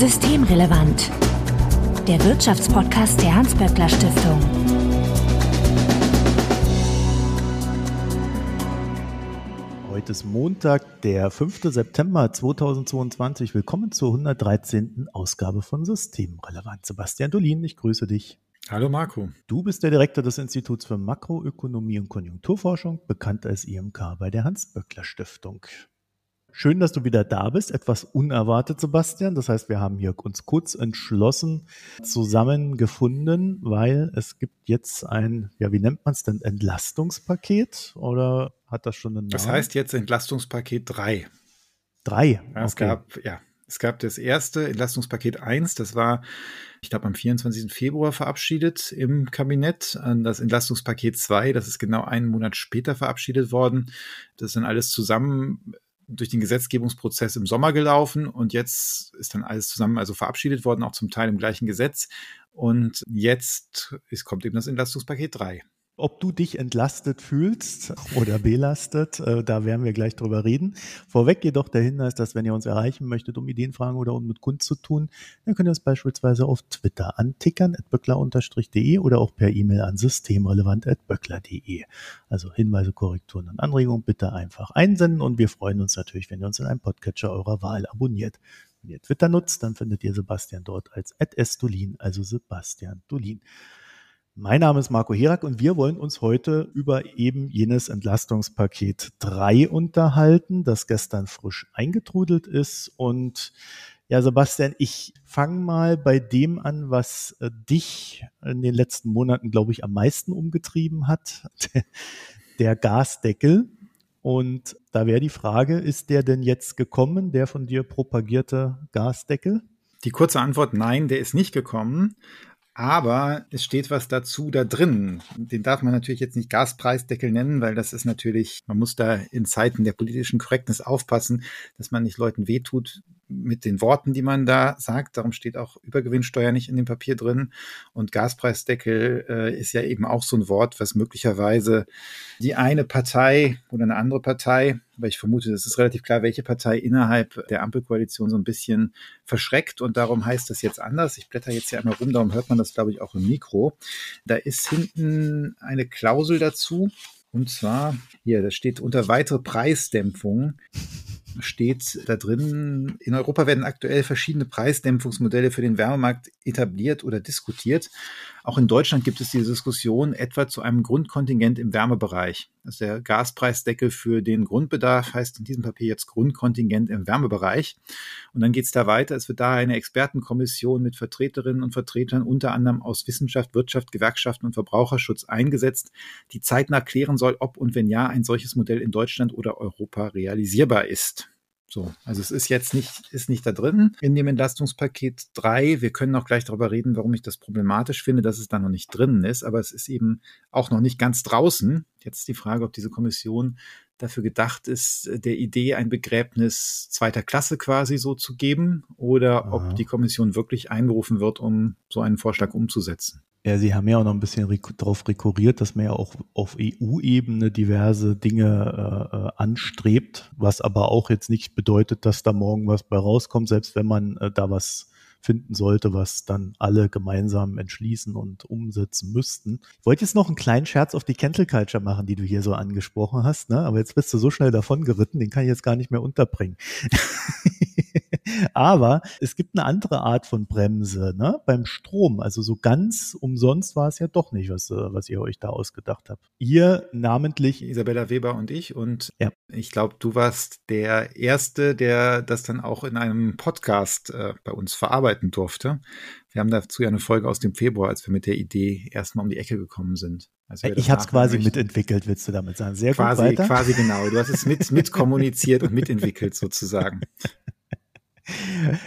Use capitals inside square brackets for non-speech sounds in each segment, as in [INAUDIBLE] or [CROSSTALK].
Systemrelevant. Der Wirtschaftspodcast der Hans-Böckler Stiftung. Heute ist Montag, der 5. September 2022. Willkommen zur 113. Ausgabe von Systemrelevant. Sebastian Dolin, ich grüße dich. Hallo Marco. Du bist der Direktor des Instituts für Makroökonomie und Konjunkturforschung, bekannt als IMK bei der Hans-Böckler Stiftung. Schön, dass du wieder da bist. Etwas unerwartet, Sebastian. Das heißt, wir haben hier uns kurz entschlossen zusammengefunden, weil es gibt jetzt ein, ja, wie nennt man es denn, Entlastungspaket oder hat das schon einen Namen? Das heißt jetzt Entlastungspaket 3. 3. Okay. Es gab, ja, es gab das erste Entlastungspaket 1, das war, ich glaube, am 24. Februar verabschiedet im Kabinett. Das Entlastungspaket 2, das ist genau einen Monat später verabschiedet worden. Das ist dann alles zusammen durch den Gesetzgebungsprozess im Sommer gelaufen und jetzt ist dann alles zusammen also verabschiedet worden, auch zum Teil im gleichen Gesetz. Und jetzt ist, kommt eben das Entlastungspaket 3 ob du dich entlastet fühlst oder belastet. Äh, da werden wir gleich drüber reden. Vorweg jedoch der Hinweis, dass wenn ihr uns erreichen möchtet, um Ideen, Fragen oder um mit Kunst zu tun, dann könnt ihr uns beispielsweise auf Twitter antickern, böckler-de oder auch per E-Mail an systemrelevant.böckler.de. Also Hinweise, Korrekturen und Anregungen bitte einfach einsenden und wir freuen uns natürlich, wenn ihr uns in einem Podcatcher eurer Wahl abonniert. Wenn ihr Twitter nutzt, dann findet ihr Sebastian dort als @sdolin, also Sebastian Dolin. Mein Name ist Marco Herak und wir wollen uns heute über eben jenes Entlastungspaket 3 unterhalten, das gestern frisch eingetrudelt ist. Und ja, Sebastian, ich fange mal bei dem an, was äh, dich in den letzten Monaten, glaube ich, am meisten umgetrieben hat, [LAUGHS] der Gasdeckel. Und da wäre die Frage, ist der denn jetzt gekommen, der von dir propagierte Gasdeckel? Die kurze Antwort, nein, der ist nicht gekommen. Aber es steht was dazu da drin. Den darf man natürlich jetzt nicht Gaspreisdeckel nennen, weil das ist natürlich, man muss da in Zeiten der politischen Korrektness aufpassen, dass man nicht Leuten wehtut, mit den Worten, die man da sagt. Darum steht auch Übergewinnsteuer nicht in dem Papier drin. Und Gaspreisdeckel äh, ist ja eben auch so ein Wort, was möglicherweise die eine Partei oder eine andere Partei, aber ich vermute, es ist relativ klar, welche Partei innerhalb der Ampelkoalition so ein bisschen verschreckt. Und darum heißt das jetzt anders. Ich blätter jetzt hier einmal rum, darum hört man das, glaube ich, auch im Mikro. Da ist hinten eine Klausel dazu. Und zwar, hier, da steht unter weitere Preisdämpfung steht da drin, in Europa werden aktuell verschiedene Preisdämpfungsmodelle für den Wärmemarkt etabliert oder diskutiert. Auch in Deutschland gibt es diese Diskussion etwa zu einem Grundkontingent im Wärmebereich. Also der Gaspreisdeckel für den Grundbedarf heißt in diesem Papier jetzt Grundkontingent im Wärmebereich. Und dann geht es da weiter. Es wird da eine Expertenkommission mit Vertreterinnen und Vertretern unter anderem aus Wissenschaft, Wirtschaft, Gewerkschaften und Verbraucherschutz eingesetzt, die zeitnah klären soll, ob und wenn ja ein solches Modell in Deutschland oder Europa realisierbar ist. So, also es ist jetzt nicht, ist nicht da drin in dem Entlastungspaket 3. Wir können auch gleich darüber reden, warum ich das problematisch finde, dass es da noch nicht drin ist, aber es ist eben auch noch nicht ganz draußen. Jetzt die Frage, ob diese Kommission dafür gedacht ist, der Idee ein Begräbnis zweiter Klasse quasi so zu geben oder Aha. ob die Kommission wirklich einberufen wird, um so einen Vorschlag umzusetzen. Ja, Sie haben ja auch noch ein bisschen darauf rekurriert, dass man ja auch auf EU-Ebene diverse Dinge äh, äh, anstrebt, was aber auch jetzt nicht bedeutet, dass da morgen was bei rauskommt, selbst wenn man äh, da was finden sollte, was dann alle gemeinsam entschließen und umsetzen müssten. Ich wollte jetzt noch einen kleinen Scherz auf die Cancel Culture machen, die du hier so angesprochen hast, ne? aber jetzt bist du so schnell davon geritten, den kann ich jetzt gar nicht mehr unterbringen. [LAUGHS] Aber es gibt eine andere Art von Bremse ne? beim Strom. Also so ganz umsonst war es ja doch nicht, was, äh, was ihr euch da ausgedacht habt. Ihr namentlich. Isabella Weber und ich. Und ja. ich glaube, du warst der Erste, der das dann auch in einem Podcast äh, bei uns verarbeiten durfte. Wir haben dazu ja eine Folge aus dem Februar, als wir mit der Idee erstmal um die Ecke gekommen sind. Also ich habe es quasi möchten. mitentwickelt, willst du damit sagen. Sehr quasi, gut weiter. Quasi genau. Du hast es mit, [LAUGHS] mitkommuniziert und mitentwickelt sozusagen.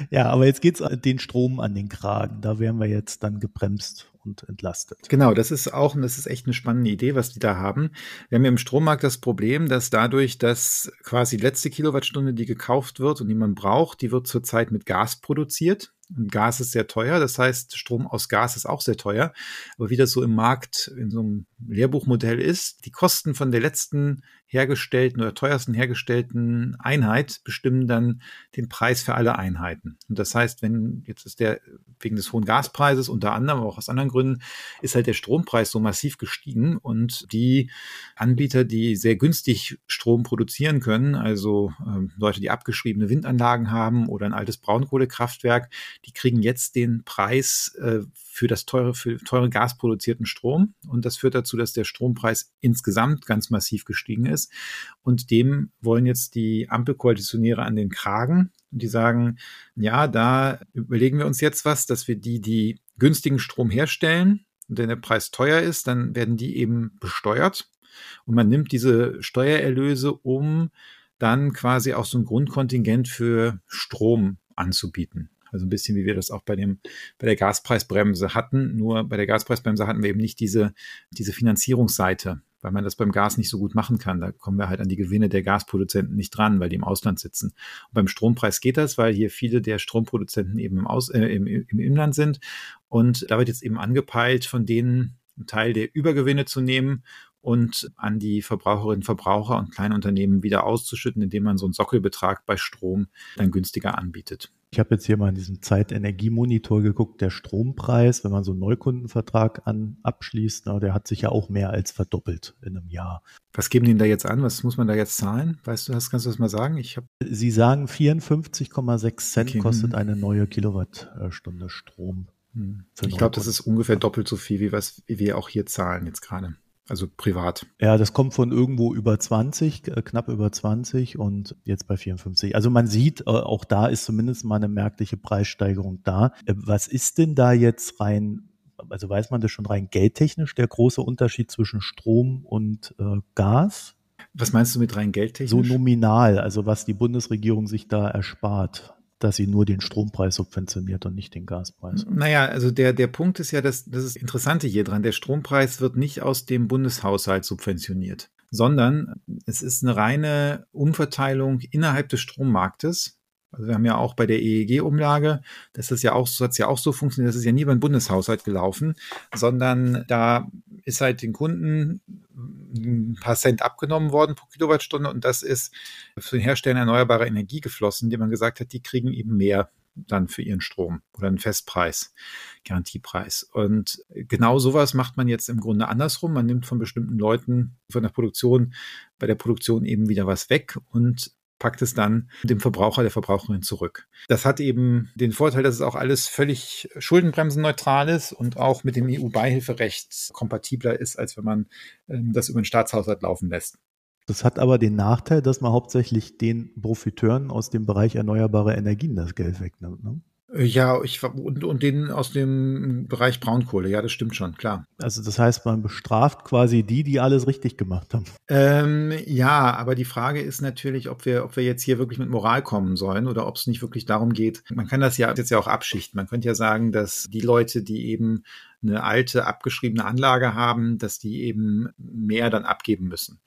ja, aber jetzt geht's den Strom an den Kragen. Da wären wir jetzt dann gebremst und entlastet. Genau, das ist auch, und das ist echt eine spannende Idee, was die da haben. Wir haben ja im Strommarkt das Problem, dass dadurch, dass quasi die letzte Kilowattstunde, die gekauft wird und die man braucht, die wird zurzeit mit Gas produziert. Und Gas ist sehr teuer, das heißt, Strom aus Gas ist auch sehr teuer. Aber wie das so im Markt in so einem Lehrbuchmodell ist, die Kosten von der letzten hergestellten oder teuersten hergestellten Einheit bestimmen dann den Preis für alle Einheiten. Und das heißt, wenn jetzt ist der wegen des hohen Gaspreises unter anderem, aber auch aus anderen Gründen, ist halt der Strompreis so massiv gestiegen und die Anbieter, die sehr günstig Strom produzieren können, also äh, Leute, die abgeschriebene Windanlagen haben oder ein altes Braunkohlekraftwerk, die kriegen jetzt den Preis äh, für das teure, für teure gasproduzierten Strom. Und das führt dazu, dass der Strompreis insgesamt ganz massiv gestiegen ist. Und dem wollen jetzt die Ampelkoalitionäre an den Kragen. Und die sagen, ja, da überlegen wir uns jetzt was, dass wir die, die günstigen Strom herstellen, und wenn der Preis teuer ist, dann werden die eben besteuert. Und man nimmt diese Steuererlöse, um dann quasi auch so ein Grundkontingent für Strom anzubieten. Also ein bisschen wie wir das auch bei dem, bei der Gaspreisbremse hatten. Nur bei der Gaspreisbremse hatten wir eben nicht diese, diese Finanzierungsseite, weil man das beim Gas nicht so gut machen kann. Da kommen wir halt an die Gewinne der Gasproduzenten nicht dran, weil die im Ausland sitzen. Und beim Strompreis geht das, weil hier viele der Stromproduzenten eben im, Aus, äh, im, im Inland sind. Und da wird jetzt eben angepeilt, von denen einen Teil der Übergewinne zu nehmen und an die Verbraucherinnen, Verbraucher und Kleinunternehmen wieder auszuschütten, indem man so einen Sockelbetrag bei Strom dann günstiger anbietet. Ich habe jetzt hier mal in diesem Zeitenergiemonitor geguckt, der Strompreis, wenn man so einen Neukundenvertrag an, abschließt, na, der hat sich ja auch mehr als verdoppelt in einem Jahr. Was geben die da jetzt an? Was muss man da jetzt zahlen? Weißt du, das kannst du das mal sagen? Ich hab Sie sagen 54,6 Cent okay. kostet hm. eine neue Kilowattstunde Strom. Hm. Ich glaube, das ist ungefähr doppelt so viel, wie was wie wir auch hier zahlen jetzt gerade. Also privat. Ja, das kommt von irgendwo über 20, äh, knapp über 20 und jetzt bei 54. Also man sieht, äh, auch da ist zumindest mal eine merkliche Preissteigerung da. Äh, was ist denn da jetzt rein, also weiß man das schon rein geldtechnisch, der große Unterschied zwischen Strom und äh, Gas? Was meinst du mit rein geldtechnisch? So nominal, also was die Bundesregierung sich da erspart dass sie nur den Strompreis subventioniert und nicht den Gaspreis. Naja, also der, der Punkt ist ja, dass, das ist Interessante hier dran, der Strompreis wird nicht aus dem Bundeshaushalt subventioniert, sondern es ist eine reine Umverteilung innerhalb des Strommarktes. Also wir haben ja auch bei der EEG-Umlage, das ist ja auch, hat ja auch so funktioniert, das ist ja nie beim Bundeshaushalt gelaufen, sondern da ist halt den Kunden ein paar Cent abgenommen worden pro Kilowattstunde und das ist für den Hersteller erneuerbarer Energie geflossen, die man gesagt hat, die kriegen eben mehr dann für ihren Strom oder einen Festpreis, Garantiepreis. Und genau sowas macht man jetzt im Grunde andersrum. Man nimmt von bestimmten Leuten von der Produktion, bei der Produktion eben wieder was weg und packt es dann dem Verbraucher, der Verbraucherin zurück. Das hat eben den Vorteil, dass es auch alles völlig schuldenbremsenneutral ist und auch mit dem EU-Beihilferecht kompatibler ist, als wenn man ähm, das über den Staatshaushalt laufen lässt. Das hat aber den Nachteil, dass man hauptsächlich den Profiteuren aus dem Bereich erneuerbare Energien das Geld wegnimmt. Ne? Ja, ich und, und den aus dem Bereich Braunkohle, ja, das stimmt schon, klar. Also das heißt, man bestraft quasi die, die alles richtig gemacht haben. Ähm, ja, aber die Frage ist natürlich, ob wir, ob wir jetzt hier wirklich mit Moral kommen sollen oder ob es nicht wirklich darum geht. Man kann das ja jetzt ja auch abschichten. Man könnte ja sagen, dass die Leute, die eben eine alte abgeschriebene Anlage haben, dass die eben mehr dann abgeben müssen.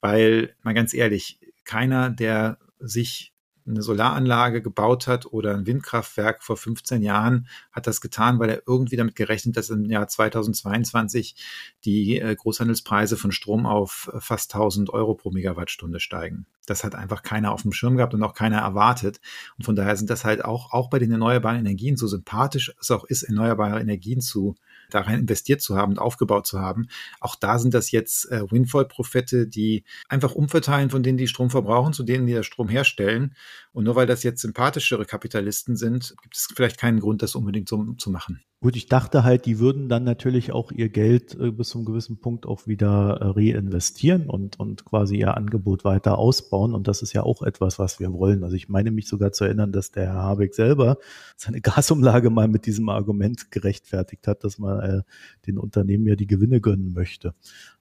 Weil, mal ganz ehrlich, keiner, der sich eine Solaranlage gebaut hat oder ein Windkraftwerk vor 15 Jahren, hat das getan, weil er irgendwie damit gerechnet, dass im Jahr 2022 die äh, Großhandelspreise von Strom auf fast 1000 Euro pro Megawattstunde steigen. Das hat einfach keiner auf dem Schirm gehabt und auch keiner erwartet. Und von daher sind das halt auch, auch bei den erneuerbaren Energien, so sympathisch es auch ist, erneuerbare Energien zu da rein investiert zu haben und aufgebaut zu haben. Auch da sind das jetzt äh, Windfall-Profette, die einfach umverteilen von denen, die Strom verbrauchen, zu denen, die der Strom herstellen. Und nur weil das jetzt sympathischere Kapitalisten sind, gibt es vielleicht keinen Grund, das unbedingt so zu machen. Gut, ich dachte halt, die würden dann natürlich auch ihr Geld äh, bis zu einem gewissen Punkt auch wieder äh, reinvestieren und, und quasi ihr Angebot weiter ausbauen. Und das ist ja auch etwas, was wir wollen. Also ich meine mich sogar zu erinnern, dass der Herr Habeck selber seine [LAUGHS] Gasumlage mal mit diesem Argument gerechtfertigt hat, dass man äh, den Unternehmen ja die Gewinne gönnen möchte.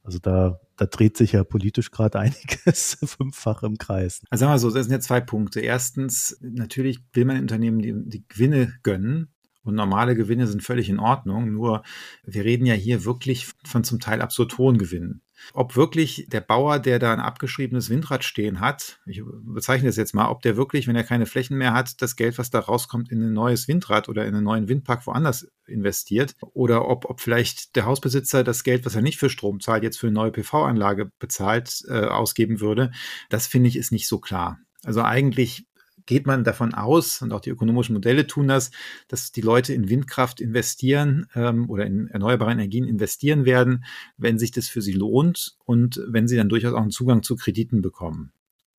Also da, da dreht sich ja politisch gerade [LAUGHS] einiges fünffach im Kreis. Also sagen wir so, das sind ja zwei Punkte. Erstens, natürlich will man Unternehmen die, die Gewinne gönnen. Und normale Gewinne sind völlig in Ordnung. Nur wir reden ja hier wirklich von zum Teil absurd hohen Gewinnen. ob wirklich der Bauer, der da ein abgeschriebenes Windrad stehen hat, ich bezeichne das jetzt mal, ob der wirklich, wenn er keine Flächen mehr hat, das Geld, was da rauskommt, in ein neues Windrad oder in einen neuen Windpark woanders investiert oder ob, ob vielleicht der Hausbesitzer das Geld, was er nicht für Strom zahlt, jetzt für eine neue PV-Anlage bezahlt, äh, ausgeben würde, das finde ich ist nicht so klar. Also eigentlich geht man davon aus, und auch die ökonomischen Modelle tun das, dass die Leute in Windkraft investieren ähm, oder in erneuerbare Energien investieren werden, wenn sich das für sie lohnt und wenn sie dann durchaus auch einen Zugang zu Krediten bekommen.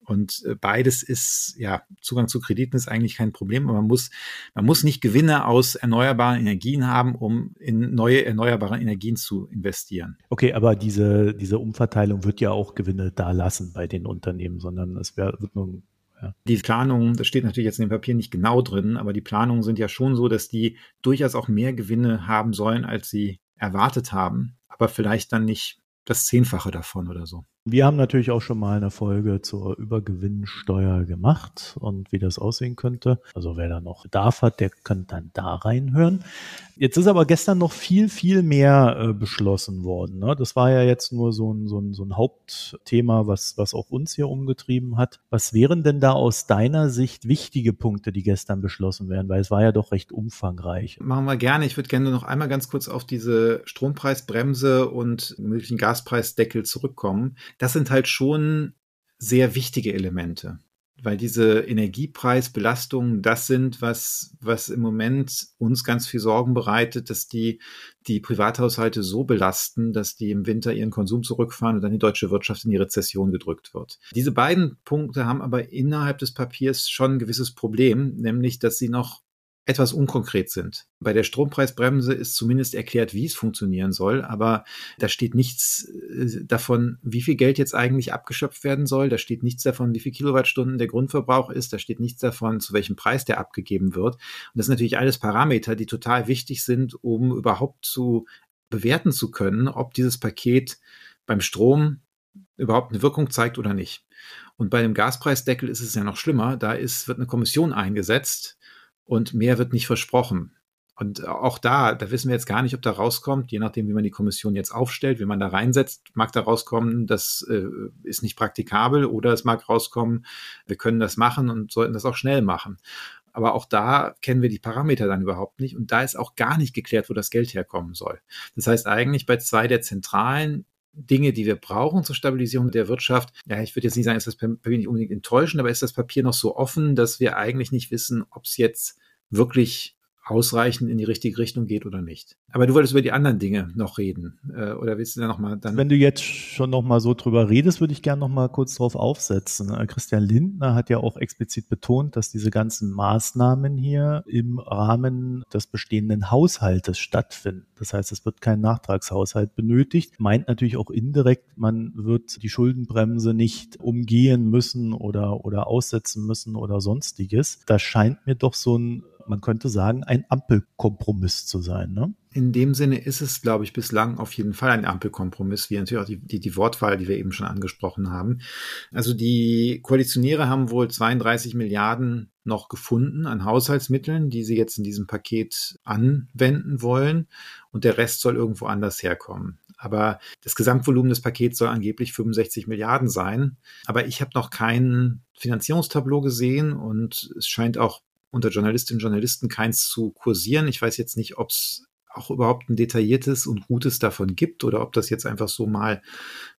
Und äh, beides ist, ja, Zugang zu Krediten ist eigentlich kein Problem, aber man muss, man muss nicht Gewinne aus erneuerbaren Energien haben, um in neue erneuerbare Energien zu investieren. Okay, aber diese, diese Umverteilung wird ja auch Gewinne da lassen bei den Unternehmen, sondern es wird nur ja. Die Planungen, das steht natürlich jetzt in dem Papier nicht genau drin, aber die Planungen sind ja schon so, dass die durchaus auch mehr Gewinne haben sollen, als sie erwartet haben, aber vielleicht dann nicht das Zehnfache davon oder so. Wir haben natürlich auch schon mal eine Folge zur Übergewinnsteuer gemacht und wie das aussehen könnte. Also wer da noch Bedarf hat, der kann dann da reinhören. Jetzt ist aber gestern noch viel, viel mehr äh, beschlossen worden. Ne? Das war ja jetzt nur so ein, so ein, so ein Hauptthema, was, was auch uns hier umgetrieben hat. Was wären denn da aus deiner Sicht wichtige Punkte, die gestern beschlossen werden? Weil es war ja doch recht umfangreich. Machen wir gerne. Ich würde gerne noch einmal ganz kurz auf diese Strompreisbremse und möglichen Gaspreisdeckel zurückkommen das sind halt schon sehr wichtige Elemente, weil diese Energiepreisbelastungen das sind, was, was im Moment uns ganz viel Sorgen bereitet, dass die, die Privathaushalte so belasten, dass die im Winter ihren Konsum zurückfahren und dann die deutsche Wirtschaft in die Rezession gedrückt wird. Diese beiden Punkte haben aber innerhalb des Papiers schon ein gewisses Problem, nämlich, dass sie noch etwas unkonkret sind. Bei der Strompreisbremse ist zumindest erklärt, wie es funktionieren soll, aber da steht nichts äh, davon, wie viel Geld jetzt eigentlich abgeschöpft werden soll. Da steht nichts davon, wie viel Kilowattstunden der Grundverbrauch ist. Da steht nichts davon, zu welchem Preis der abgegeben wird. Und das sind natürlich alles Parameter, die total wichtig sind, um überhaupt zu bewerten zu können, ob dieses Paket beim Strom überhaupt eine Wirkung zeigt oder nicht. Und bei dem Gaspreisdeckel ist es ja noch schlimmer. Da ist, wird eine Kommission eingesetzt, und mehr wird nicht versprochen. Und auch da, da wissen wir jetzt gar nicht, ob da rauskommt, je nachdem, wie man die Kommission jetzt aufstellt, wie man da reinsetzt, mag da rauskommen, das äh, ist nicht praktikabel oder es mag rauskommen, wir können das machen und sollten das auch schnell machen. Aber auch da kennen wir die Parameter dann überhaupt nicht und da ist auch gar nicht geklärt, wo das Geld herkommen soll. Das heißt eigentlich bei zwei der zentralen Dinge, die wir brauchen zur Stabilisierung der Wirtschaft. Ja, ich würde jetzt nicht sagen, ist das Papier nicht unbedingt enttäuschend, aber ist das Papier noch so offen, dass wir eigentlich nicht wissen, ob es jetzt wirklich ausreichend in die richtige Richtung geht oder nicht. Aber du wolltest über die anderen Dinge noch reden, äh, oder willst du da noch mal dann? Wenn du jetzt schon noch mal so drüber redest, würde ich gerne noch mal kurz drauf aufsetzen. Äh, Christian Lindner hat ja auch explizit betont, dass diese ganzen Maßnahmen hier im Rahmen des bestehenden Haushaltes stattfinden. Das heißt, es wird kein Nachtragshaushalt benötigt. Meint natürlich auch indirekt, man wird die Schuldenbremse nicht umgehen müssen oder, oder aussetzen müssen oder sonstiges. Das scheint mir doch so ein man könnte sagen, ein Ampelkompromiss zu sein. Ne? In dem Sinne ist es, glaube ich, bislang auf jeden Fall ein Ampelkompromiss, wie natürlich auch die, die, die Wortwahl, die wir eben schon angesprochen haben. Also die Koalitionäre haben wohl 32 Milliarden noch gefunden an Haushaltsmitteln, die sie jetzt in diesem Paket anwenden wollen. Und der Rest soll irgendwo anders herkommen. Aber das Gesamtvolumen des Pakets soll angeblich 65 Milliarden sein. Aber ich habe noch kein Finanzierungstableau gesehen und es scheint auch unter Journalistinnen und Journalisten keins zu kursieren. Ich weiß jetzt nicht, ob es auch überhaupt ein detailliertes und gutes davon gibt oder ob das jetzt einfach so mal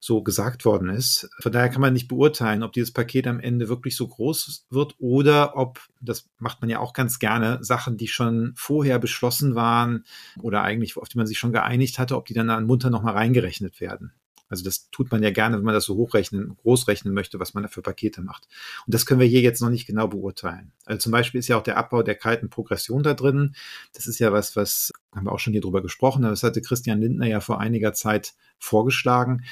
so gesagt worden ist. Von daher kann man nicht beurteilen, ob dieses Paket am Ende wirklich so groß wird oder ob, das macht man ja auch ganz gerne, Sachen, die schon vorher beschlossen waren oder eigentlich auf die man sich schon geeinigt hatte, ob die dann an munter nochmal reingerechnet werden. Also das tut man ja gerne, wenn man das so hochrechnen, großrechnen möchte, was man da für Pakete macht. Und das können wir hier jetzt noch nicht genau beurteilen. Also zum Beispiel ist ja auch der Abbau der kalten Progression da drin. Das ist ja was, was haben wir auch schon hier drüber gesprochen. Das hatte Christian Lindner ja vor einiger Zeit vorgeschlagen.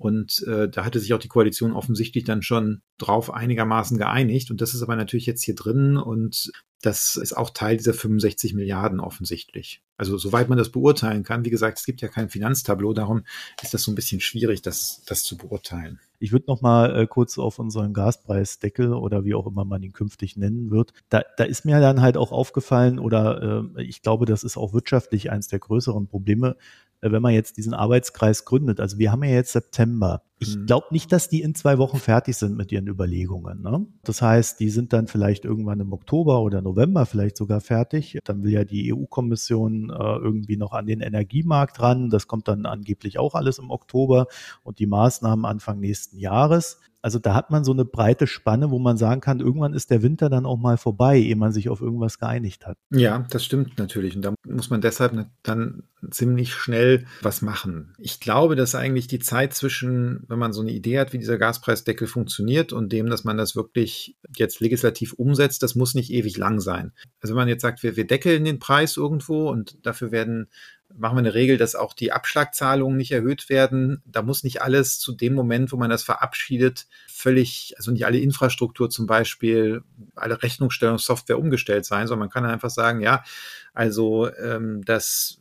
Und äh, da hatte sich auch die Koalition offensichtlich dann schon drauf einigermaßen geeinigt. Und das ist aber natürlich jetzt hier drin und das ist auch Teil dieser 65 Milliarden offensichtlich. Also soweit man das beurteilen kann, wie gesagt, es gibt ja kein Finanztableau, darum ist das so ein bisschen schwierig, das, das zu beurteilen. Ich würde noch mal äh, kurz auf unseren Gaspreisdeckel oder wie auch immer man ihn künftig nennen wird. Da, da ist mir dann halt auch aufgefallen oder äh, ich glaube, das ist auch wirtschaftlich eins der größeren Probleme wenn man jetzt diesen Arbeitskreis gründet. Also wir haben ja jetzt September. Ich mhm. glaube nicht, dass die in zwei Wochen fertig sind mit ihren Überlegungen. Ne? Das heißt, die sind dann vielleicht irgendwann im Oktober oder November vielleicht sogar fertig. Dann will ja die EU-Kommission äh, irgendwie noch an den Energiemarkt ran. Das kommt dann angeblich auch alles im Oktober und die Maßnahmen Anfang nächsten Jahres. Also da hat man so eine breite Spanne, wo man sagen kann, irgendwann ist der Winter dann auch mal vorbei, ehe man sich auf irgendwas geeinigt hat. Ja, das stimmt natürlich. Und da muss man deshalb dann ziemlich schnell was machen. Ich glaube, dass eigentlich die Zeit zwischen, wenn man so eine Idee hat, wie dieser Gaspreisdeckel funktioniert und dem, dass man das wirklich jetzt legislativ umsetzt, das muss nicht ewig lang sein. Also wenn man jetzt sagt, wir, wir deckeln den Preis irgendwo und dafür werden machen wir eine Regel, dass auch die Abschlagzahlungen nicht erhöht werden. Da muss nicht alles zu dem Moment, wo man das verabschiedet, völlig, also nicht alle Infrastruktur zum Beispiel, alle Rechnungsstellungssoftware umgestellt sein, sondern man kann einfach sagen, ja, also ähm, das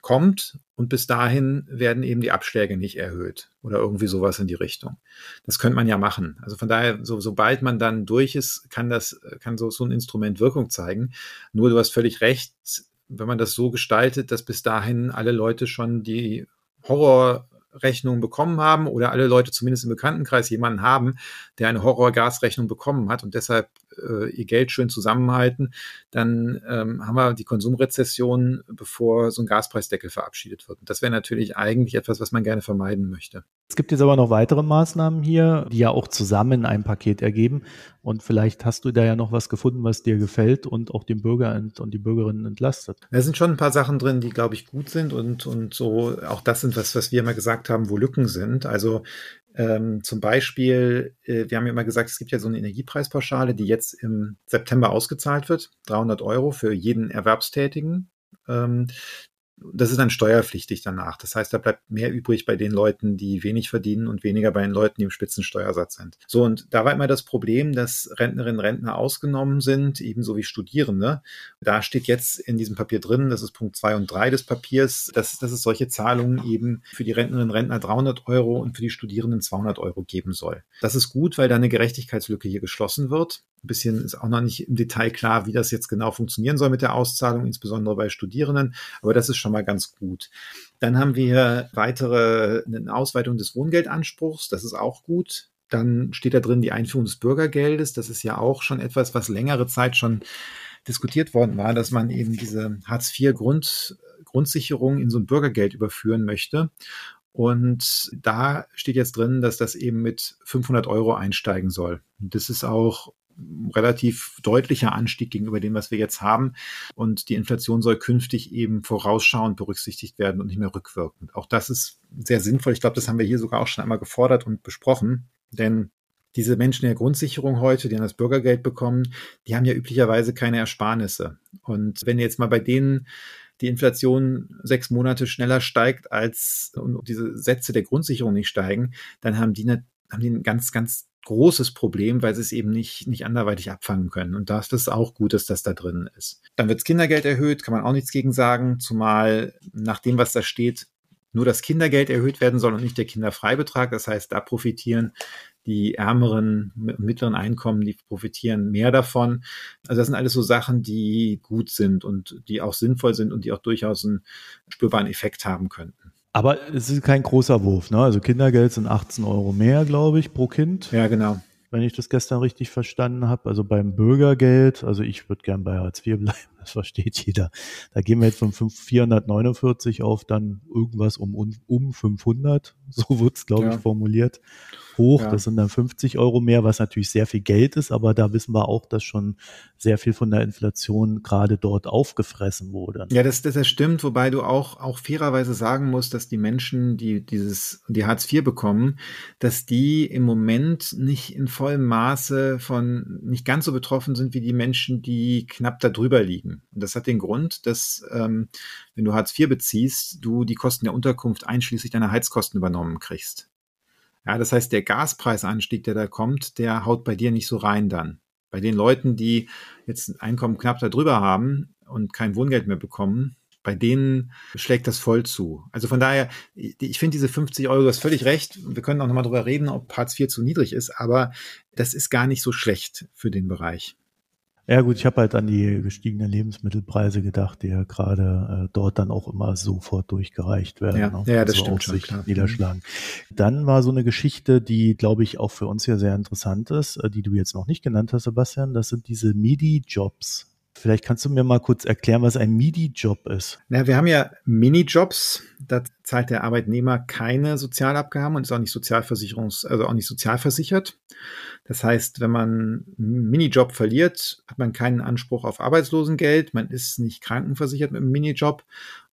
kommt und bis dahin werden eben die Abschläge nicht erhöht oder irgendwie sowas in die Richtung. Das könnte man ja machen. Also von daher, so, sobald man dann durch ist, kann das, kann so, so ein Instrument Wirkung zeigen. Nur du hast völlig recht, wenn man das so gestaltet, dass bis dahin alle Leute schon die Horrorrechnung bekommen haben oder alle Leute zumindest im Bekanntenkreis jemanden haben, der eine Horrorgasrechnung bekommen hat und deshalb äh, ihr Geld schön zusammenhalten, dann ähm, haben wir die Konsumrezession, bevor so ein Gaspreisdeckel verabschiedet wird. Und das wäre natürlich eigentlich etwas, was man gerne vermeiden möchte. Es gibt jetzt aber noch weitere Maßnahmen hier, die ja auch zusammen ein Paket ergeben. Und vielleicht hast du da ja noch was gefunden, was dir gefällt und auch den Bürger und die Bürgerinnen entlastet. Da sind schon ein paar Sachen drin, die, glaube ich, gut sind und, und so auch das sind was, was wir immer gesagt haben, wo Lücken sind. Also ähm, zum Beispiel, äh, wir haben ja immer gesagt, es gibt ja so eine Energiepreispauschale, die jetzt im September ausgezahlt wird, 300 Euro für jeden Erwerbstätigen. Das ist dann steuerpflichtig danach. Das heißt, da bleibt mehr übrig bei den Leuten, die wenig verdienen und weniger bei den Leuten, die im Spitzensteuersatz sind. So, und da war immer das Problem, dass Rentnerinnen und Rentner ausgenommen sind, ebenso wie Studierende. Da steht jetzt in diesem Papier drin, das ist Punkt zwei und drei des Papiers, dass, dass es solche Zahlungen eben für die Rentnerinnen und Rentner 300 Euro und für die Studierenden 200 Euro geben soll. Das ist gut, weil da eine Gerechtigkeitslücke hier geschlossen wird. Ein bisschen ist auch noch nicht im Detail klar, wie das jetzt genau funktionieren soll mit der Auszahlung, insbesondere bei Studierenden. Aber das ist schon mal ganz gut. Dann haben wir weitere, eine Ausweitung des Wohngeldanspruchs. Das ist auch gut. Dann steht da drin die Einführung des Bürgergeldes. Das ist ja auch schon etwas, was längere Zeit schon diskutiert worden war, dass man eben diese Hartz-IV-Grund, Grundsicherung in so ein Bürgergeld überführen möchte. Und da steht jetzt drin, dass das eben mit 500 Euro einsteigen soll. Das ist auch relativ deutlicher Anstieg gegenüber dem, was wir jetzt haben. Und die Inflation soll künftig eben vorausschauend berücksichtigt werden und nicht mehr rückwirkend. Auch das ist sehr sinnvoll. Ich glaube, das haben wir hier sogar auch schon einmal gefordert und besprochen. Denn diese Menschen in der Grundsicherung heute, die haben das Bürgergeld bekommen, die haben ja üblicherweise keine Ersparnisse. Und wenn jetzt mal bei denen die Inflation sechs Monate schneller steigt als und diese Sätze der Grundsicherung nicht steigen, dann haben die, eine, haben die ein ganz, ganz großes Problem, weil sie es eben nicht, nicht anderweitig abfangen können. Und das, ist auch gut, dass das da drin ist. Dann wird das Kindergeld erhöht, kann man auch nichts gegen sagen, zumal nach dem, was da steht, nur das Kindergeld erhöht werden soll und nicht der Kinderfreibetrag. Das heißt, da profitieren die ärmeren, mittleren Einkommen, die profitieren mehr davon. Also das sind alles so Sachen, die gut sind und die auch sinnvoll sind und die auch durchaus einen spürbaren Effekt haben könnten. Aber es ist kein großer Wurf, ne? Also Kindergeld sind 18 Euro mehr, glaube ich, pro Kind. Ja, genau. Wenn ich das gestern richtig verstanden habe. Also beim Bürgergeld, also ich würde gern bei Hartz IV bleiben, das versteht jeder. Da gehen wir jetzt von 449 auf dann irgendwas um, um 500. [LAUGHS] So wird es, glaube ja. ich, formuliert hoch. Ja. Das sind dann 50 Euro mehr, was natürlich sehr viel Geld ist, aber da wissen wir auch, dass schon sehr viel von der Inflation gerade dort aufgefressen wurde. Ja, das, das stimmt, wobei du auch, auch fairerweise sagen musst, dass die Menschen, die dieses, die Hartz IV bekommen, dass die im Moment nicht in vollem Maße von, nicht ganz so betroffen sind wie die Menschen, die knapp da drüber liegen. Und das hat den Grund, dass, ähm, wenn du Hartz IV beziehst, du die Kosten der Unterkunft einschließlich deiner Heizkosten übernommen kriegst. Ja, das heißt, der Gaspreisanstieg, der da kommt, der haut bei dir nicht so rein dann. Bei den Leuten, die jetzt ein Einkommen knapp darüber haben und kein Wohngeld mehr bekommen, bei denen schlägt das voll zu. Also von daher, ich finde diese 50 Euro, du hast völlig recht. Wir können auch nochmal drüber reden, ob Hartz IV zu niedrig ist, aber das ist gar nicht so schlecht für den Bereich. Ja gut, ich habe halt an die gestiegenen Lebensmittelpreise gedacht, die ja gerade äh, dort dann auch immer sofort durchgereicht werden. Ja, ne? ja das also stimmt schon, klar. niederschlagen. Dann war so eine Geschichte, die, glaube ich, auch für uns ja sehr interessant ist, äh, die du jetzt noch nicht genannt hast, Sebastian. Das sind diese MIDI-Jobs. Vielleicht kannst du mir mal kurz erklären, was ein MIDI-Job ist. Na, wir haben ja Minijobs. Da zahlt der Arbeitnehmer keine Sozialabgaben und ist auch nicht Sozialversicherungs, also auch nicht sozialversichert. Das heißt, wenn man einen Minijob verliert, hat man keinen Anspruch auf Arbeitslosengeld, man ist nicht krankenversichert mit einem Minijob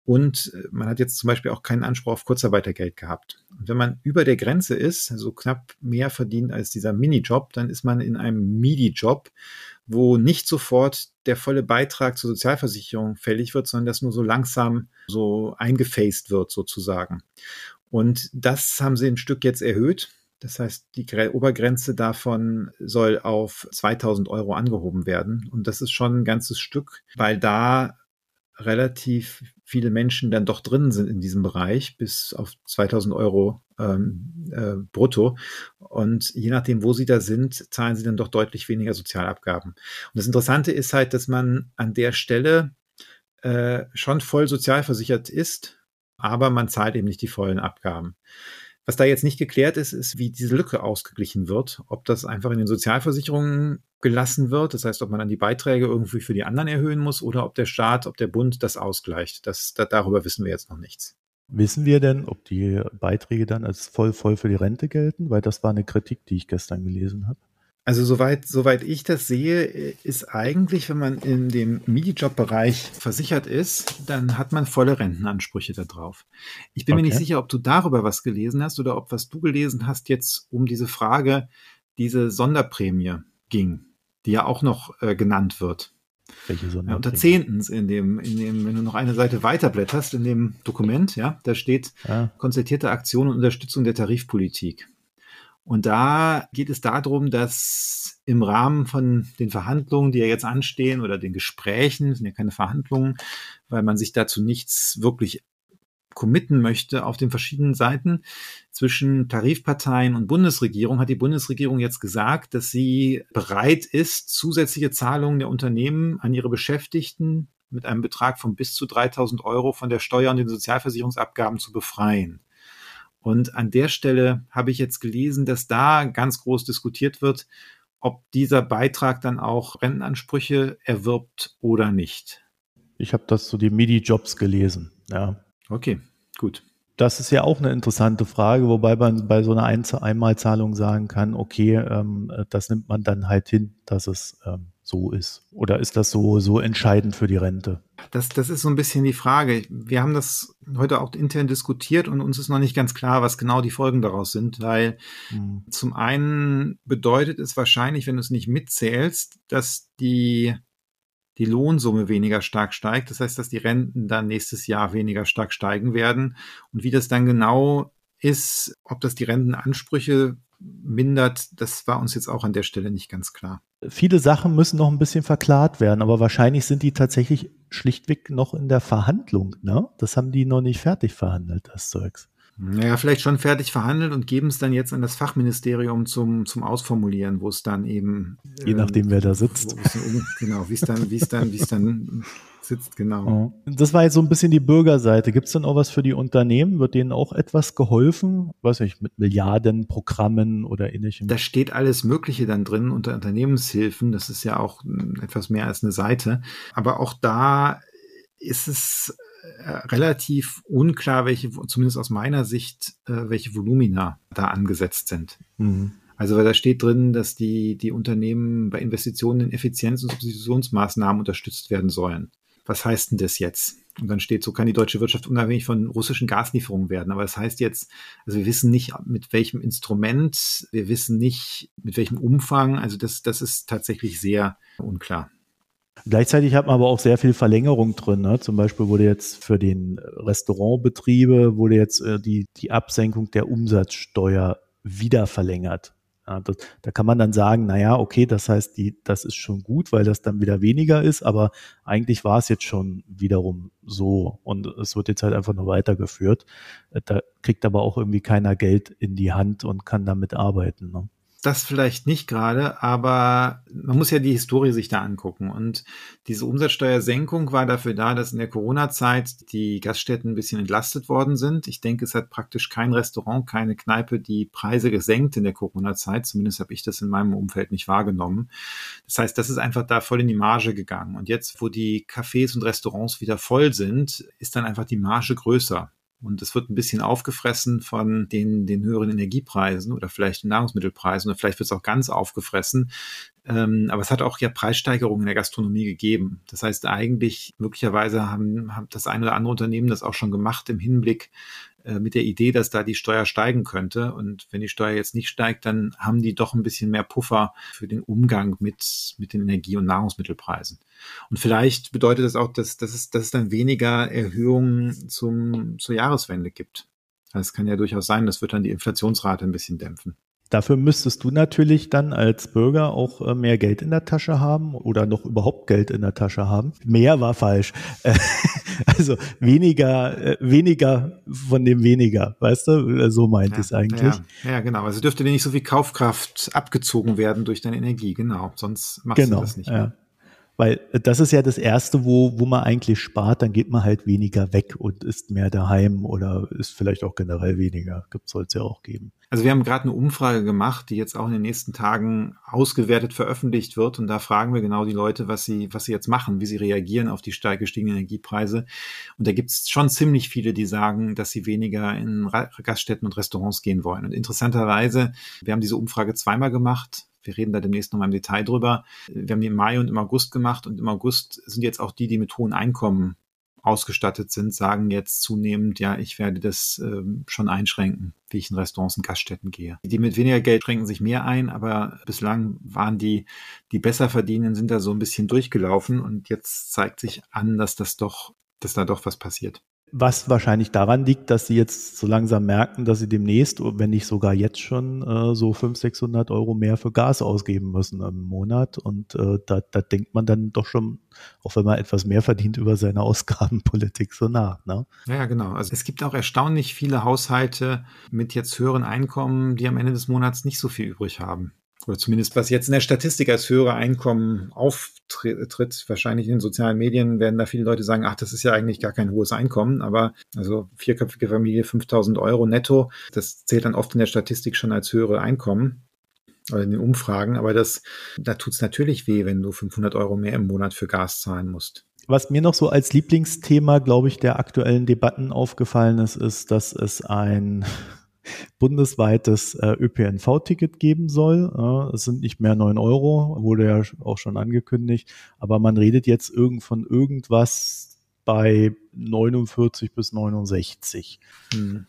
und äh, man hat jetzt zum Beispiel auch keinen Anspruch auf Kurzarbeitergeld gehabt. Und wenn man über der Grenze ist, also knapp mehr verdient als dieser Minijob, dann ist man in einem Midi-Job, wo nicht sofort der volle Beitrag zur Sozialversicherung fällig wird, sondern das nur so langsam so eingefaced wird sozusagen. Und das haben sie ein Stück jetzt erhöht. Das heißt, die Obergrenze davon soll auf 2000 Euro angehoben werden. Und das ist schon ein ganzes Stück, weil da relativ viele Menschen dann doch drin sind in diesem Bereich bis auf 2000 Euro ähm, äh, brutto. Und je nachdem, wo sie da sind, zahlen sie dann doch deutlich weniger Sozialabgaben. Und das Interessante ist halt, dass man an der Stelle äh, schon voll sozialversichert ist, aber man zahlt eben nicht die vollen Abgaben. Was da jetzt nicht geklärt ist, ist, wie diese Lücke ausgeglichen wird. Ob das einfach in den Sozialversicherungen gelassen wird, das heißt, ob man dann die Beiträge irgendwie für die anderen erhöhen muss oder ob der Staat, ob der Bund das ausgleicht. Das, da, darüber wissen wir jetzt noch nichts. Wissen wir denn, ob die Beiträge dann als voll voll für die Rente gelten? Weil das war eine Kritik, die ich gestern gelesen habe. Also soweit, soweit ich das sehe, ist eigentlich, wenn man in dem MIDI-Job-Bereich versichert ist, dann hat man volle Rentenansprüche darauf. Ich bin okay. mir nicht sicher, ob du darüber was gelesen hast oder ob was du gelesen hast jetzt um diese Frage, diese Sonderprämie ging, die ja auch noch äh, genannt wird. Welche Sonderprämie? Ja, unter zehntens in dem, in dem, wenn du noch eine Seite weiterblätterst in dem Dokument, ja, da steht ja. konzertierte Aktion und Unterstützung der Tarifpolitik. Und da geht es darum, dass im Rahmen von den Verhandlungen, die ja jetzt anstehen oder den Gesprächen, sind ja keine Verhandlungen, weil man sich dazu nichts wirklich committen möchte auf den verschiedenen Seiten zwischen Tarifparteien und Bundesregierung, hat die Bundesregierung jetzt gesagt, dass sie bereit ist, zusätzliche Zahlungen der Unternehmen an ihre Beschäftigten mit einem Betrag von bis zu 3000 Euro von der Steuer und den Sozialversicherungsabgaben zu befreien. Und an der Stelle habe ich jetzt gelesen, dass da ganz groß diskutiert wird, ob dieser Beitrag dann auch Rentenansprüche erwirbt oder nicht. Ich habe das zu so den MIDI-Jobs gelesen, ja. Okay, gut. Das ist ja auch eine interessante Frage, wobei man bei so einer Einmalzahlung sagen kann, okay, ähm, das nimmt man dann halt hin, dass es ähm, so ist? Oder ist das so, so entscheidend für die Rente? Das, das ist so ein bisschen die Frage. Wir haben das heute auch intern diskutiert und uns ist noch nicht ganz klar, was genau die Folgen daraus sind, weil mhm. zum einen bedeutet es wahrscheinlich, wenn du es nicht mitzählst, dass die, die Lohnsumme weniger stark steigt. Das heißt, dass die Renten dann nächstes Jahr weniger stark steigen werden. Und wie das dann genau ist, ob das die Rentenansprüche mindert, das war uns jetzt auch an der Stelle nicht ganz klar. Viele Sachen müssen noch ein bisschen verklart werden, aber wahrscheinlich sind die tatsächlich schlichtweg noch in der Verhandlung. Ne? Das haben die noch nicht fertig verhandelt, das Zeugs. Naja, vielleicht schon fertig verhandelt und geben es dann jetzt an das Fachministerium zum, zum Ausformulieren, wo es dann eben. Je nachdem, wer da sitzt. genau, wie es dann, wie es dann, wie es dann sitzt, genau. Das war jetzt so ein bisschen die Bürgerseite. Gibt es denn auch was für die Unternehmen? Wird denen auch etwas geholfen? Weiß ich, mit Milliardenprogrammen oder ähnlichem? Da steht alles Mögliche dann drin unter Unternehmenshilfen. Das ist ja auch etwas mehr als eine Seite. Aber auch da ist es äh, relativ unklar, welche, zumindest aus meiner Sicht, äh, welche Volumina da angesetzt sind. Mhm. Also weil da steht drin, dass die, die Unternehmen bei Investitionen in Effizienz- und Substitutionsmaßnahmen unterstützt werden sollen was heißt denn das jetzt? Und dann steht, so kann die deutsche Wirtschaft unabhängig von russischen Gaslieferungen werden. Aber das heißt jetzt, also wir wissen nicht, mit welchem Instrument, wir wissen nicht, mit welchem Umfang. Also das, das ist tatsächlich sehr unklar. Gleichzeitig hat man aber auch sehr viel Verlängerung drin. Ne? Zum Beispiel wurde jetzt für den Restaurantbetriebe wurde jetzt äh, die, die Absenkung der Umsatzsteuer wieder verlängert. Ja, das, da kann man dann sagen, naja, okay, das heißt, die, das ist schon gut, weil das dann wieder weniger ist, aber eigentlich war es jetzt schon wiederum so und es wird jetzt halt einfach nur weitergeführt. Da kriegt aber auch irgendwie keiner Geld in die Hand und kann damit arbeiten. Ne? Das vielleicht nicht gerade, aber man muss ja die Historie sich da angucken. Und diese Umsatzsteuersenkung war dafür da, dass in der Corona-Zeit die Gaststätten ein bisschen entlastet worden sind. Ich denke, es hat praktisch kein Restaurant, keine Kneipe die Preise gesenkt in der Corona-Zeit. Zumindest habe ich das in meinem Umfeld nicht wahrgenommen. Das heißt, das ist einfach da voll in die Marge gegangen. Und jetzt, wo die Cafés und Restaurants wieder voll sind, ist dann einfach die Marge größer. Und es wird ein bisschen aufgefressen von den, den höheren Energiepreisen oder vielleicht den Nahrungsmittelpreisen oder vielleicht wird es auch ganz aufgefressen. Ähm, aber es hat auch ja Preissteigerungen in der Gastronomie gegeben. Das heißt, eigentlich möglicherweise haben, haben das eine oder andere Unternehmen das auch schon gemacht im Hinblick mit der Idee, dass da die Steuer steigen könnte. Und wenn die Steuer jetzt nicht steigt, dann haben die doch ein bisschen mehr Puffer für den Umgang mit, mit den Energie- und Nahrungsmittelpreisen. Und vielleicht bedeutet das auch, dass, dass, es, dass es dann weniger Erhöhungen zum, zur Jahreswende gibt. Das kann ja durchaus sein, das wird dann die Inflationsrate ein bisschen dämpfen. Dafür müsstest du natürlich dann als Bürger auch äh, mehr Geld in der Tasche haben oder noch überhaupt Geld in der Tasche haben. Mehr war falsch. [LAUGHS] also weniger, äh, weniger von dem weniger, weißt du? So meint ja, es eigentlich. Ja, ja, genau. Also dürfte dir nicht so viel Kaufkraft abgezogen werden durch deine Energie, genau. Sonst machst genau, du das nicht mehr. Ja. Weil das ist ja das Erste, wo, wo man eigentlich spart, dann geht man halt weniger weg und ist mehr daheim oder ist vielleicht auch generell weniger. Soll es ja auch geben. Also wir haben gerade eine Umfrage gemacht, die jetzt auch in den nächsten Tagen ausgewertet veröffentlicht wird. Und da fragen wir genau die Leute, was sie, was sie jetzt machen, wie sie reagieren auf die stark gestiegenen Energiepreise. Und da gibt es schon ziemlich viele, die sagen, dass sie weniger in Gaststätten und Restaurants gehen wollen. Und interessanterweise, wir haben diese Umfrage zweimal gemacht wir reden da demnächst noch mal im Detail drüber. Wir haben die im Mai und im August gemacht und im August sind jetzt auch die, die mit hohen Einkommen ausgestattet sind, sagen jetzt zunehmend, ja, ich werde das ähm, schon einschränken, wie ich in Restaurants und Gaststätten gehe. Die mit weniger Geld schränken sich mehr ein, aber bislang waren die, die besser verdienen, sind da so ein bisschen durchgelaufen und jetzt zeigt sich an, dass das doch, dass da doch was passiert. Was wahrscheinlich daran liegt, dass sie jetzt so langsam merken, dass sie demnächst, wenn nicht sogar jetzt schon, äh, so 500, 600 Euro mehr für Gas ausgeben müssen im Monat. Und äh, da, da denkt man dann doch schon, auch wenn man etwas mehr verdient, über seine Ausgabenpolitik so nach. Ne? Ja, genau. Also es gibt auch erstaunlich viele Haushalte mit jetzt höheren Einkommen, die am Ende des Monats nicht so viel übrig haben oder zumindest was jetzt in der Statistik als höhere Einkommen auftritt, wahrscheinlich in den sozialen Medien werden da viele Leute sagen, ach, das ist ja eigentlich gar kein hohes Einkommen, aber also vierköpfige Familie 5000 Euro netto, das zählt dann oft in der Statistik schon als höhere Einkommen oder in den Umfragen, aber das, da tut's natürlich weh, wenn du 500 Euro mehr im Monat für Gas zahlen musst. Was mir noch so als Lieblingsthema, glaube ich, der aktuellen Debatten aufgefallen ist, ist, dass es ein bundesweites äh, ÖPNV-Ticket geben soll. Äh, es sind nicht mehr neun Euro, wurde ja auch schon angekündigt, aber man redet jetzt irgend von irgendwas bei 49 bis 69. Hm.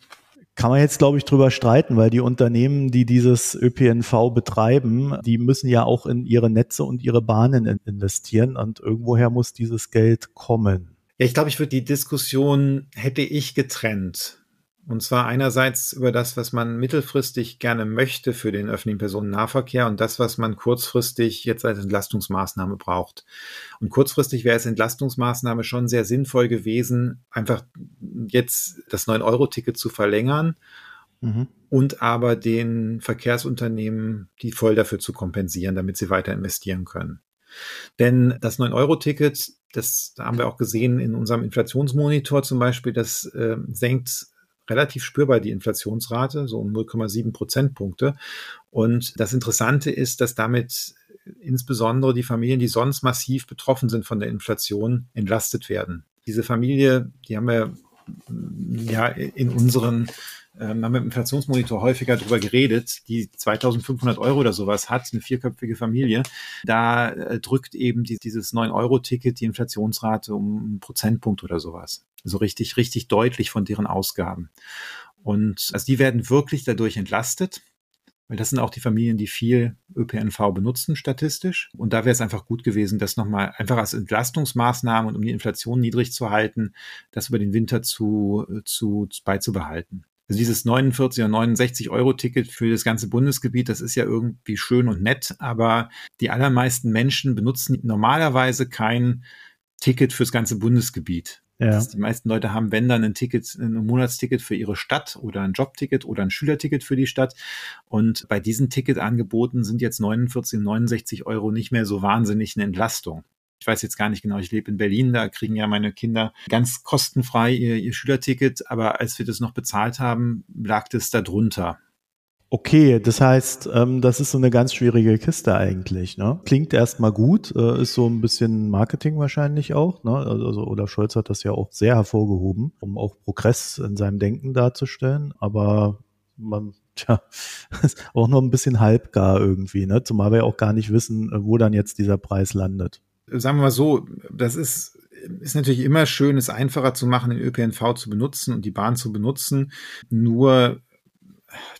Kann man jetzt, glaube ich, drüber streiten, weil die Unternehmen, die dieses ÖPNV betreiben, die müssen ja auch in ihre Netze und ihre Bahnen investieren und irgendwoher muss dieses Geld kommen. Ja, ich glaube, ich würde die Diskussion hätte ich getrennt. Und zwar einerseits über das, was man mittelfristig gerne möchte für den öffentlichen Personennahverkehr und das, was man kurzfristig jetzt als Entlastungsmaßnahme braucht. Und kurzfristig wäre es Entlastungsmaßnahme schon sehr sinnvoll gewesen, einfach jetzt das 9-Euro-Ticket zu verlängern mhm. und aber den Verkehrsunternehmen die voll dafür zu kompensieren, damit sie weiter investieren können. Denn das 9-Euro-Ticket, das haben wir auch gesehen in unserem Inflationsmonitor zum Beispiel, das äh, senkt relativ spürbar die Inflationsrate, so um 0,7 Prozentpunkte. Und das Interessante ist, dass damit insbesondere die Familien, die sonst massiv betroffen sind von der Inflation, entlastet werden. Diese Familie, die haben wir ja in unseren ähm, haben wir im Inflationsmonitor häufiger darüber geredet, die 2500 Euro oder sowas hat, eine vierköpfige Familie, da äh, drückt eben die, dieses 9-Euro-Ticket die Inflationsrate um einen Prozentpunkt oder sowas. So richtig, richtig deutlich von deren Ausgaben. Und also die werden wirklich dadurch entlastet, weil das sind auch die Familien, die viel ÖPNV benutzen statistisch. Und da wäre es einfach gut gewesen, das nochmal einfach als Entlastungsmaßnahme und um die Inflation niedrig zu halten, das über den Winter zu, zu beizubehalten. Also dieses 49 oder 69 Euro Ticket für das ganze Bundesgebiet, das ist ja irgendwie schön und nett, aber die allermeisten Menschen benutzen normalerweise kein Ticket fürs ganze Bundesgebiet Ja. Die meisten Leute haben, wenn dann ein Ticket, ein Monatsticket für ihre Stadt oder ein Jobticket oder ein Schülerticket für die Stadt. Und bei diesen Ticketangeboten sind jetzt 49, 69 Euro nicht mehr so wahnsinnig eine Entlastung. Ich weiß jetzt gar nicht genau, ich lebe in Berlin, da kriegen ja meine Kinder ganz kostenfrei ihr, ihr Schülerticket, aber als wir das noch bezahlt haben, lag das da drunter. Okay, das heißt, ähm, das ist so eine ganz schwierige Kiste eigentlich. Ne? Klingt erstmal gut, äh, ist so ein bisschen Marketing wahrscheinlich auch. Ne? Also Olaf Scholz hat das ja auch sehr hervorgehoben, um auch Progress in seinem Denken darzustellen. Aber man, [LAUGHS] tja, ist [LAUGHS] auch noch ein bisschen halbgar irgendwie, ne? Zumal wir ja auch gar nicht wissen, wo dann jetzt dieser Preis landet. Sagen wir mal so, das ist ist natürlich immer schön, es einfacher zu machen, den ÖPNV zu benutzen und die Bahn zu benutzen. Nur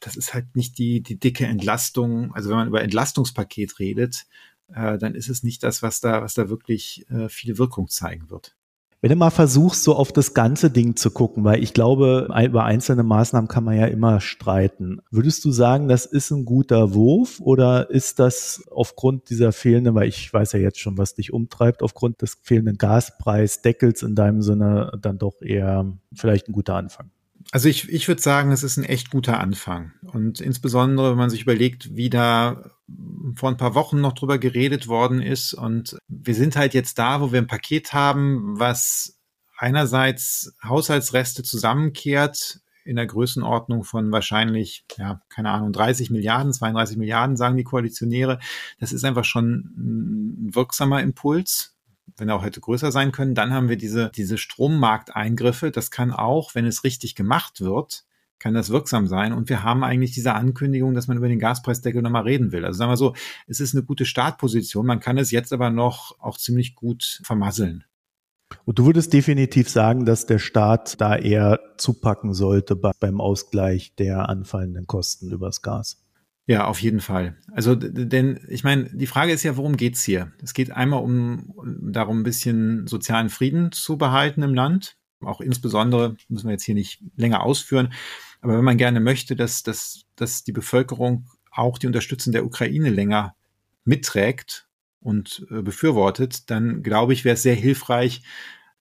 das ist halt nicht die, die dicke Entlastung. Also wenn man über Entlastungspaket redet, äh, dann ist es nicht das, was da, was da wirklich äh, viel Wirkung zeigen wird. Wenn du mal versuchst, so auf das ganze Ding zu gucken, weil ich glaube, über einzelne Maßnahmen kann man ja immer streiten. Würdest du sagen, das ist ein guter Wurf oder ist das aufgrund dieser fehlenden, weil ich weiß ja jetzt schon, was dich umtreibt, aufgrund des fehlenden Gaspreisdeckels in deinem Sinne dann doch eher vielleicht ein guter Anfang? Also ich, ich würde sagen, es ist ein echt guter Anfang. Und insbesondere, wenn man sich überlegt, wie da vor ein paar Wochen noch drüber geredet worden ist. Und wir sind halt jetzt da, wo wir ein Paket haben, was einerseits Haushaltsreste zusammenkehrt in der Größenordnung von wahrscheinlich, ja, keine Ahnung, 30 Milliarden, 32 Milliarden, sagen die Koalitionäre. Das ist einfach schon ein wirksamer Impuls wenn er auch hätte größer sein können. Dann haben wir diese, diese Strommarkteingriffe. Das kann auch, wenn es richtig gemacht wird, kann das wirksam sein. Und wir haben eigentlich diese Ankündigung, dass man über den Gaspreisdeckel nochmal reden will. Also sagen wir so, es ist eine gute Startposition. Man kann es jetzt aber noch auch ziemlich gut vermasseln. Und du würdest definitiv sagen, dass der Staat da eher zupacken sollte beim Ausgleich der anfallenden Kosten übers Gas. Ja, auf jeden Fall. Also, denn ich meine, die Frage ist ja, worum geht's hier? Es geht einmal um darum, ein bisschen sozialen Frieden zu behalten im Land. Auch insbesondere, müssen wir jetzt hier nicht länger ausführen, aber wenn man gerne möchte, dass, dass, dass die Bevölkerung auch die Unterstützung der Ukraine länger mitträgt und äh, befürwortet, dann glaube ich, wäre es sehr hilfreich,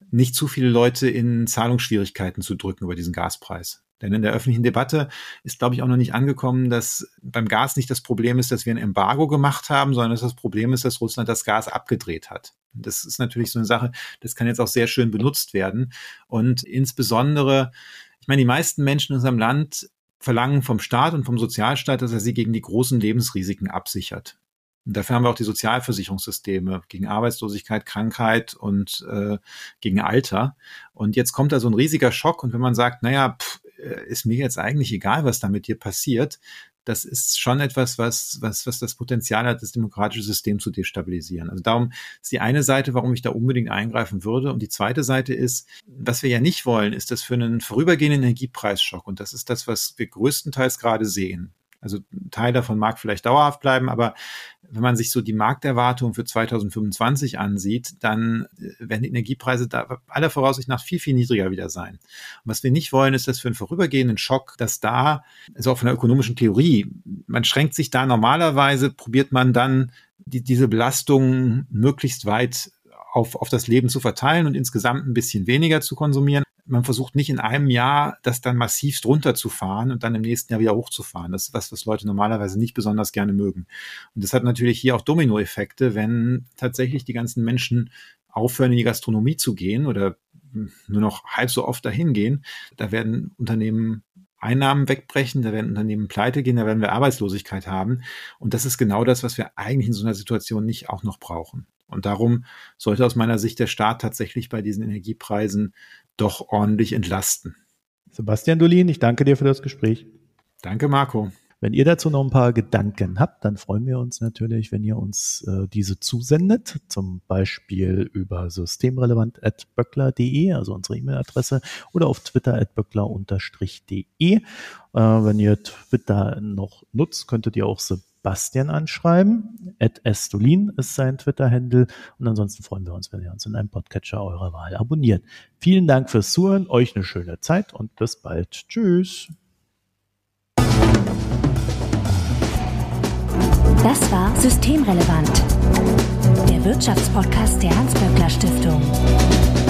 nicht zu viele Leute in Zahlungsschwierigkeiten zu drücken über diesen Gaspreis. Denn in der öffentlichen Debatte ist, glaube ich, auch noch nicht angekommen, dass beim Gas nicht das Problem ist, dass wir ein Embargo gemacht haben, sondern dass das Problem ist, dass Russland das Gas abgedreht hat. Das ist natürlich so eine Sache, das kann jetzt auch sehr schön benutzt werden. Und insbesondere, ich meine, die meisten Menschen in unserem Land verlangen vom Staat und vom Sozialstaat, dass er sie gegen die großen Lebensrisiken absichert. Und dafür haben wir auch die Sozialversicherungssysteme gegen Arbeitslosigkeit, Krankheit und äh, gegen Alter. Und jetzt kommt da so ein riesiger Schock. Und wenn man sagt, naja, pff, ist mir jetzt eigentlich egal, was da mit dir passiert, das ist schon etwas, was, was, was das Potenzial hat, das demokratische System zu destabilisieren. Also darum ist die eine Seite, warum ich da unbedingt eingreifen würde. Und die zweite Seite ist, was wir ja nicht wollen, ist das für einen vorübergehenden Energiepreisschock. Und das ist das, was wir größtenteils gerade sehen. Also ein Teil davon mag vielleicht dauerhaft bleiben, aber wenn man sich so die Markterwartung für 2025 ansieht, dann äh, werden die Energiepreise da aller Voraussicht nach viel, viel niedriger wieder sein. Und was wir nicht wollen, ist, dass für einen vorübergehenden Schock, dass da, also auch von der ökonomischen Theorie, man schränkt sich da normalerweise, probiert man dann die, diese Belastung möglichst weit auf, auf das Leben zu verteilen und insgesamt ein bisschen weniger zu konsumieren man versucht nicht in einem Jahr das dann massivst runterzufahren und dann im nächsten Jahr wieder hochzufahren. Das ist was, was Leute normalerweise nicht besonders gerne mögen. Und das hat natürlich hier auch Dominoeffekte, wenn tatsächlich die ganzen Menschen aufhören, in die Gastronomie zu gehen oder nur noch halb so oft dahin gehen. Da werden Unternehmen Einnahmen wegbrechen, da werden Unternehmen pleite gehen, da werden wir Arbeitslosigkeit haben. Und das ist genau das, was wir eigentlich in so einer Situation nicht auch noch brauchen. Und darum sollte aus meiner Sicht der Staat tatsächlich bei diesen Energiepreisen doch ordentlich entlasten. Sebastian Dolin, ich danke dir für das Gespräch. Danke, Marco. Wenn ihr dazu noch ein paar Gedanken habt, dann freuen wir uns natürlich, wenn ihr uns äh, diese zusendet, zum Beispiel über systemrelevant.böckler.de, also unsere E-Mail-Adresse, oder auf Twitter at böckler-de. Äh, wenn ihr Twitter noch nutzt, könntet ihr auch Bastian anschreiben. Ed Estolin ist sein Twitter-Handle. Und ansonsten freuen wir uns, wenn ihr uns in einem Podcatcher eurer Wahl abonniert. Vielen Dank fürs Zuhören, euch eine schöne Zeit und bis bald. Tschüss. Das war Systemrelevant, der Wirtschaftspodcast der Hans-Böckler Stiftung.